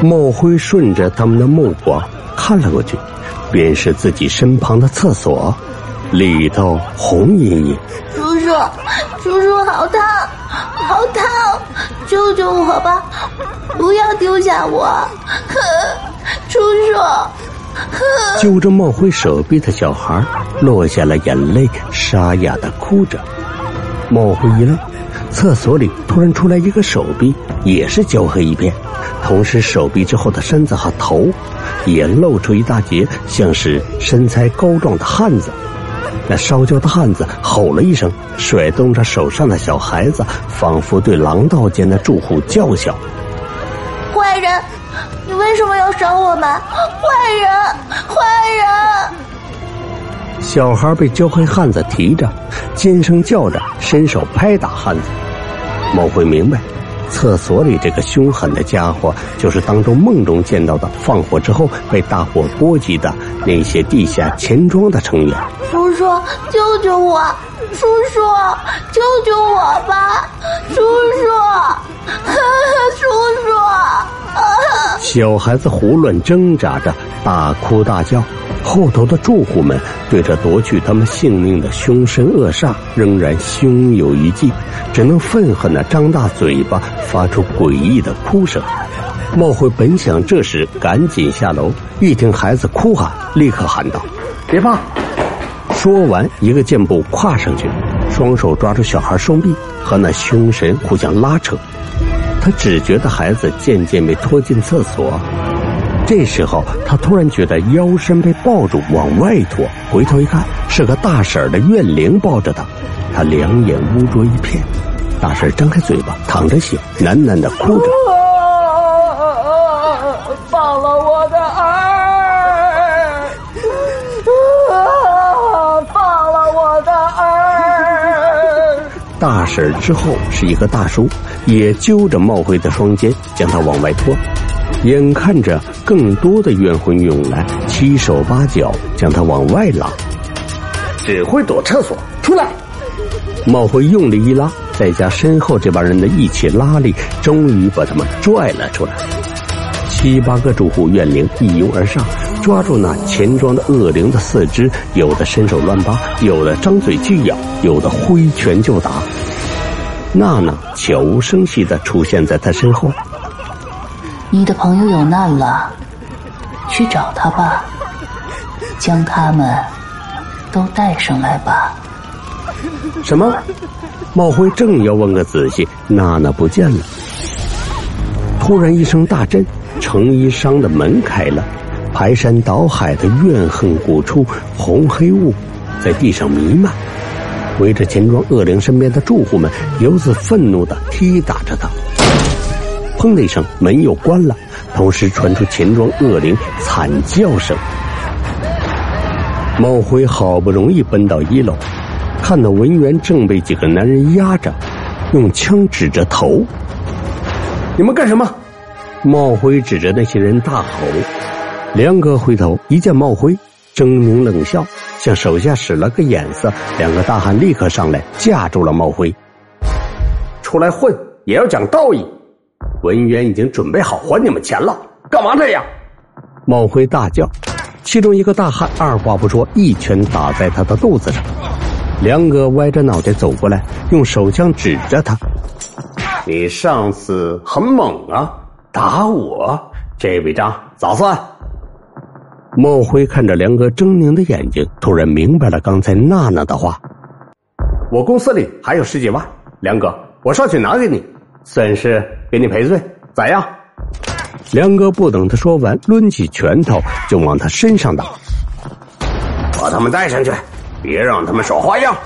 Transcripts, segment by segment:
莫辉顺着他们的目光看了过去，便是自己身旁的厕所，里头红莹莹。叔叔，叔叔，好烫，好烫，救救我吧！不要丢下我，叔叔。揪着莫辉手臂的小孩落下了眼泪，沙哑的哭着。莫辉一愣，厕所里突然出来一个手臂，也是焦黑一片。同时，手臂之后的身子和头也露出一大截，像是身材高壮的汉子。那烧焦的汉子吼了一声，甩动着手上的小孩子，仿佛对廊道间的住户叫嚣：“坏人，你为什么要烧我们？坏人，坏人！”小孩被焦黑汉子提着，尖声叫着，伸手拍打汉子。某会明白。厕所里这个凶狠的家伙，就是当中梦中见到的放火之后被大火波及的那些地下钱庄的成员。叔叔，救救我！叔叔，救救我吧！叔叔，叔叔！小孩子胡乱挣扎着，大哭大叫。后头的住户们对着夺去他们性命的凶神恶煞仍然胸有余悸，只能愤恨的张大嘴巴，发出诡异的哭声。茂辉本想这时赶紧下楼，一听孩子哭喊，立刻喊道：“别怕！”说完，一个箭步跨上去，双手抓住小孩双臂，和那凶神互相拉扯。他只觉得孩子渐渐被拖进厕所。这时候，他突然觉得腰身被抱住，往外拖。回头一看，是个大婶的怨灵抱着他，他两眼污浊一片。大婶张开嘴巴，淌着血，喃喃的哭着：“放了我的儿，放了我的儿。”大婶之后是一个大叔，也揪着茂辉的双肩，将他往外拖。眼看着更多的冤魂涌来，七手八脚将他往外拉。只会躲厕所，出来！茂辉用力一拉，再加身后这帮人的一起拉力，终于把他们拽了出来。七八个住户怨灵一拥而上，抓住那钱庄的恶灵的四肢，有的伸手乱扒，有的张嘴巨咬，有的挥拳就打。娜娜悄无声息的出现在他身后。你的朋友有难了，去找他吧，将他们都带上来吧。什么？茂辉正要问个仔细，娜娜不见了。突然一声大震，成衣商的门开了，排山倒海的怨恨鼓出，红黑雾在地上弥漫，围着钱庄恶灵身边的住户们，由此愤怒的踢打着他。砰的一声，门又关了，同时传出钱庄恶灵惨叫声。茂辉好不容易奔到一楼，看到文员正被几个男人压着，用枪指着头。你们干什么？茂辉指着那些人大吼。梁哥回头一见茂辉，狰狞冷笑，向手下使了个眼色。两个大汉立刻上来架住了茂辉。出来混也要讲道义。文员已经准备好还你们钱了，干嘛这样？茂辉大叫，其中一个大汉二话不说，一拳打在他的肚子上。梁哥歪着脑袋走过来，用手枪指着他：“你上次很猛啊，打我，这笔账咋算？”茂辉看着梁哥狰狞的眼睛，突然明白了刚才娜娜的话：“我公司里还有十几万，梁哥，我上去拿给你。”算是给你赔罪，咋样？梁哥不等他说完，抡起拳头就往他身上打。把他们带上去，别让他们耍花样。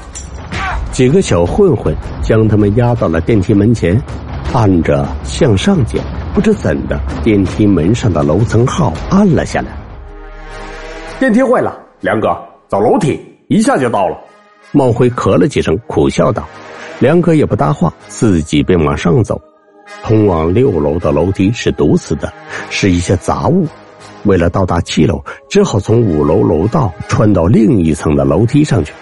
几个小混混将他们押到了电梯门前，按着向上键，不知怎的，电梯门上的楼层号按了下来。电梯坏了，梁哥，走楼梯，一下就到了。茂辉咳了几声，苦笑道。梁哥也不搭话，自己便往上走。通往六楼的楼梯是堵死的，是一些杂物。为了到达七楼，只好从五楼楼道穿到另一层的楼梯上去。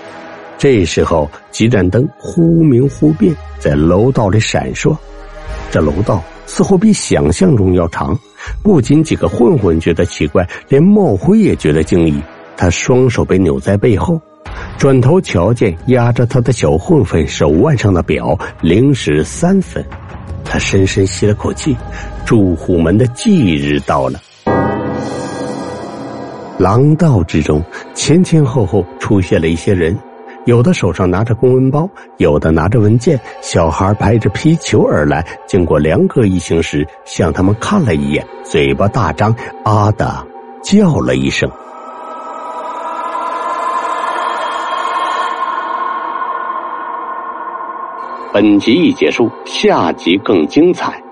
这时候，几盏灯忽明忽变，在楼道里闪烁。这楼道似乎比想象中要长，不仅几个混混觉得奇怪，连茂辉也觉得惊异。他双手被扭在背后，转头瞧见压着他的小混混手腕上的表，零时三分。他深深吸了口气，住户们的忌日到了。廊道之中，前前后后出现了一些人，有的手上拿着公文包，有的拿着文件，小孩排着皮球而来。经过梁哥一行时，向他们看了一眼，嘴巴大张，啊的叫了一声。本集已结束，下集更精彩。